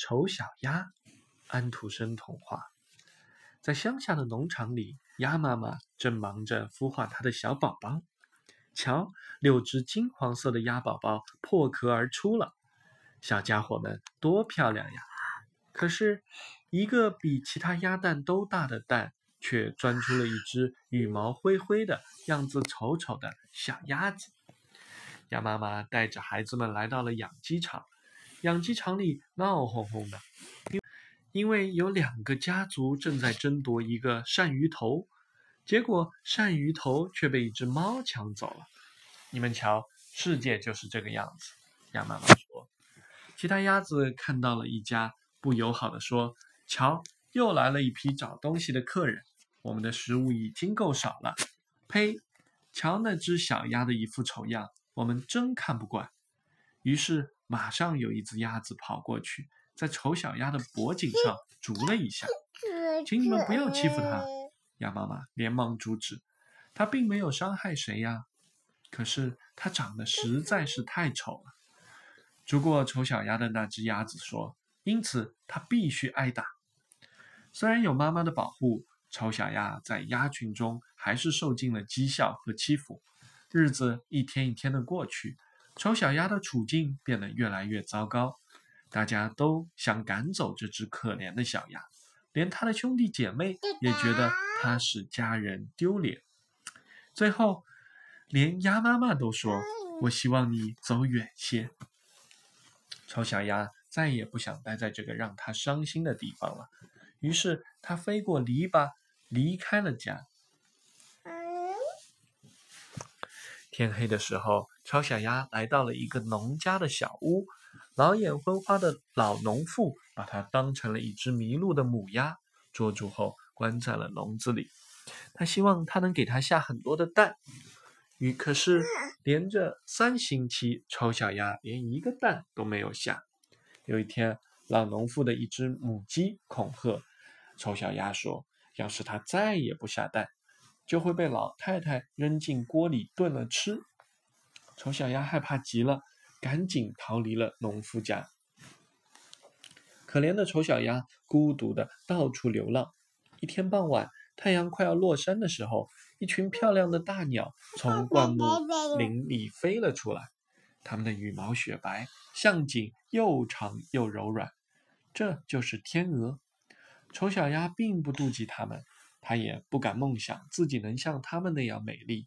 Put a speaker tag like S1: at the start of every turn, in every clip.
S1: 丑小鸭，安徒生童话。在乡下的农场里，鸭妈妈正忙着孵化它的小宝宝。瞧，六只金黄色的鸭宝宝破壳而出了，小家伙们多漂亮呀！可是，一个比其他鸭蛋都大的蛋，却钻出了一只羽毛灰灰的、样子丑丑的小鸭子。鸭妈妈带着孩子们来到了养鸡场，养鸡场里闹哄哄的，因因为有两个家族正在争夺一个鳝鱼头，结果鳝鱼头却被一只猫抢走了。你们瞧，世界就是这个样子。鸭妈妈说。其他鸭子看到了一家，不友好的说：“瞧，又来了一批找东西的客人，我们的食物已经够少了。”呸！瞧那只小鸭的一副丑样。我们真看不惯，于是马上有一只鸭子跑过去，在丑小鸭的脖颈上啄了一下。请你们不要欺负它，鸭妈妈连忙阻止。它并没有伤害谁呀，可是它长得实在是太丑了。啄过丑小鸭的那只鸭子说：“因此它必须挨打。”虽然有妈妈的保护，丑小鸭在鸭群中还是受尽了讥笑和欺负。日子一天一天的过去，丑小鸭的处境变得越来越糟糕。大家都想赶走这只可怜的小鸭，连它的兄弟姐妹也觉得它使家人丢脸。最后，连鸭妈妈都说：“我希望你走远些。”丑小鸭再也不想待在这个让它伤心的地方了，于是它飞过篱笆，离开了家。天黑的时候，丑小鸭来到了一个农家的小屋。老眼昏花的老农妇把它当成了一只迷路的母鸭，捉住后关在了笼子里。他希望它能给他下很多的蛋。于可是，连着三星期，丑小鸭连一个蛋都没有下。有一天，老农妇的一只母鸡恐吓丑小鸭说：“要是它再也不下蛋。”就会被老太太扔进锅里炖了吃。丑小鸭害怕极了，赶紧逃离了农夫家。可怜的丑小鸭孤独的到处流浪。一天傍晚，太阳快要落山的时候，一群漂亮的大鸟从灌木林里飞了出来。它们的羽毛雪白，像颈，又长又柔软。这就是天鹅。丑小鸭并不妒忌它们。它也不敢梦想自己能像它们那样美丽。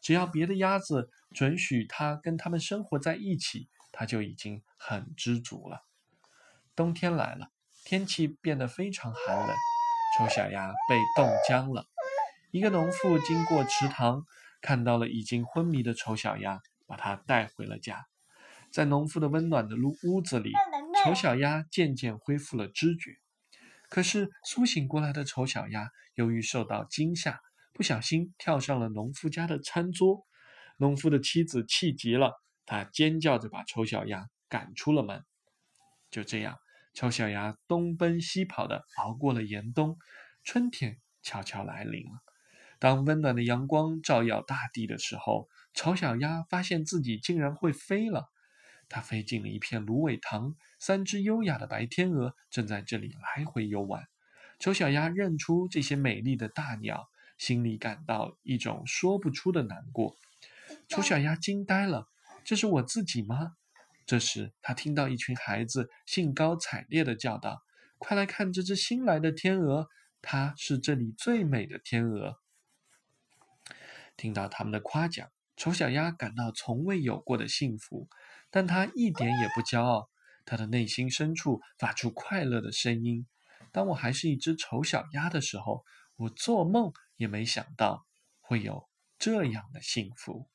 S1: 只要别的鸭子准许它跟它们生活在一起，它就已经很知足了。冬天来了，天气变得非常寒冷，丑小鸭被冻僵了。一个农妇经过池塘，看到了已经昏迷的丑小鸭，把它带回了家。在农妇的温暖的屋屋子里，丑小鸭渐渐恢复了知觉。可是苏醒过来的丑小鸭，由于受到惊吓，不小心跳上了农夫家的餐桌。农夫的妻子气极了，她尖叫着把丑小鸭赶出了门。就这样，丑小鸭东奔西跑的熬过了严冬，春天悄悄来临了。当温暖的阳光照耀大地的时候，丑小鸭发现自己竟然会飞了。它飞进了一片芦苇塘，三只优雅的白天鹅正在这里来回游玩。丑小鸭认出这些美丽的大鸟，心里感到一种说不出的难过。丑小鸭惊呆了：“这是我自己吗？”这时，他听到一群孩子兴高采烈地叫道：“快来看这只新来的天鹅，它是这里最美的天鹅。”听到他们的夸奖，丑小鸭感到从未有过的幸福。但他一点也不骄傲，他的内心深处发出快乐的声音。当我还是一只丑小鸭的时候，我做梦也没想到会有这样的幸福。